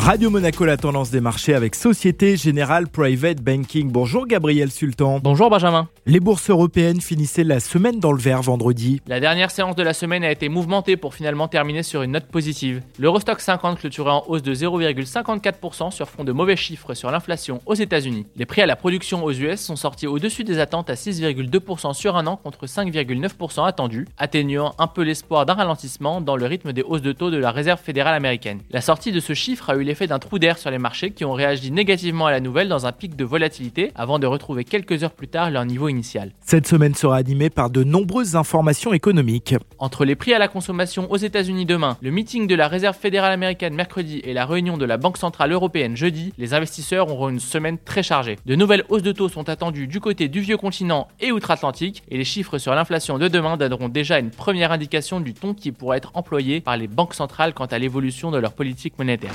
Radio Monaco, la tendance des marchés avec Société Générale Private Banking. Bonjour Gabriel Sultan. Bonjour Benjamin. Les bourses européennes finissaient la semaine dans le vert vendredi. La dernière séance de la semaine a été mouvementée pour finalement terminer sur une note positive. L'Eurostock 50 clôturait en hausse de 0,54% sur fond de mauvais chiffres sur l'inflation aux États-Unis. Les prix à la production aux US sont sortis au-dessus des attentes à 6,2% sur un an contre 5,9% attendus, atténuant un peu l'espoir d'un ralentissement dans le rythme des hausses de taux de la Réserve fédérale américaine. La sortie de ce chiffre a eu l'effet d'un trou d'air sur les marchés qui ont réagi négativement à la nouvelle dans un pic de volatilité avant de retrouver quelques heures plus tard leur niveau initial. Cette semaine sera animée par de nombreuses informations économiques. Entre les prix à la consommation aux États-Unis demain, le meeting de la Réserve fédérale américaine mercredi et la réunion de la Banque centrale européenne jeudi, les investisseurs auront une semaine très chargée. De nouvelles hausses de taux sont attendues du côté du vieux continent et outre-Atlantique et les chiffres sur l'inflation de demain donneront déjà une première indication du ton qui pourrait être employé par les banques centrales quant à l'évolution de leur politique monétaire.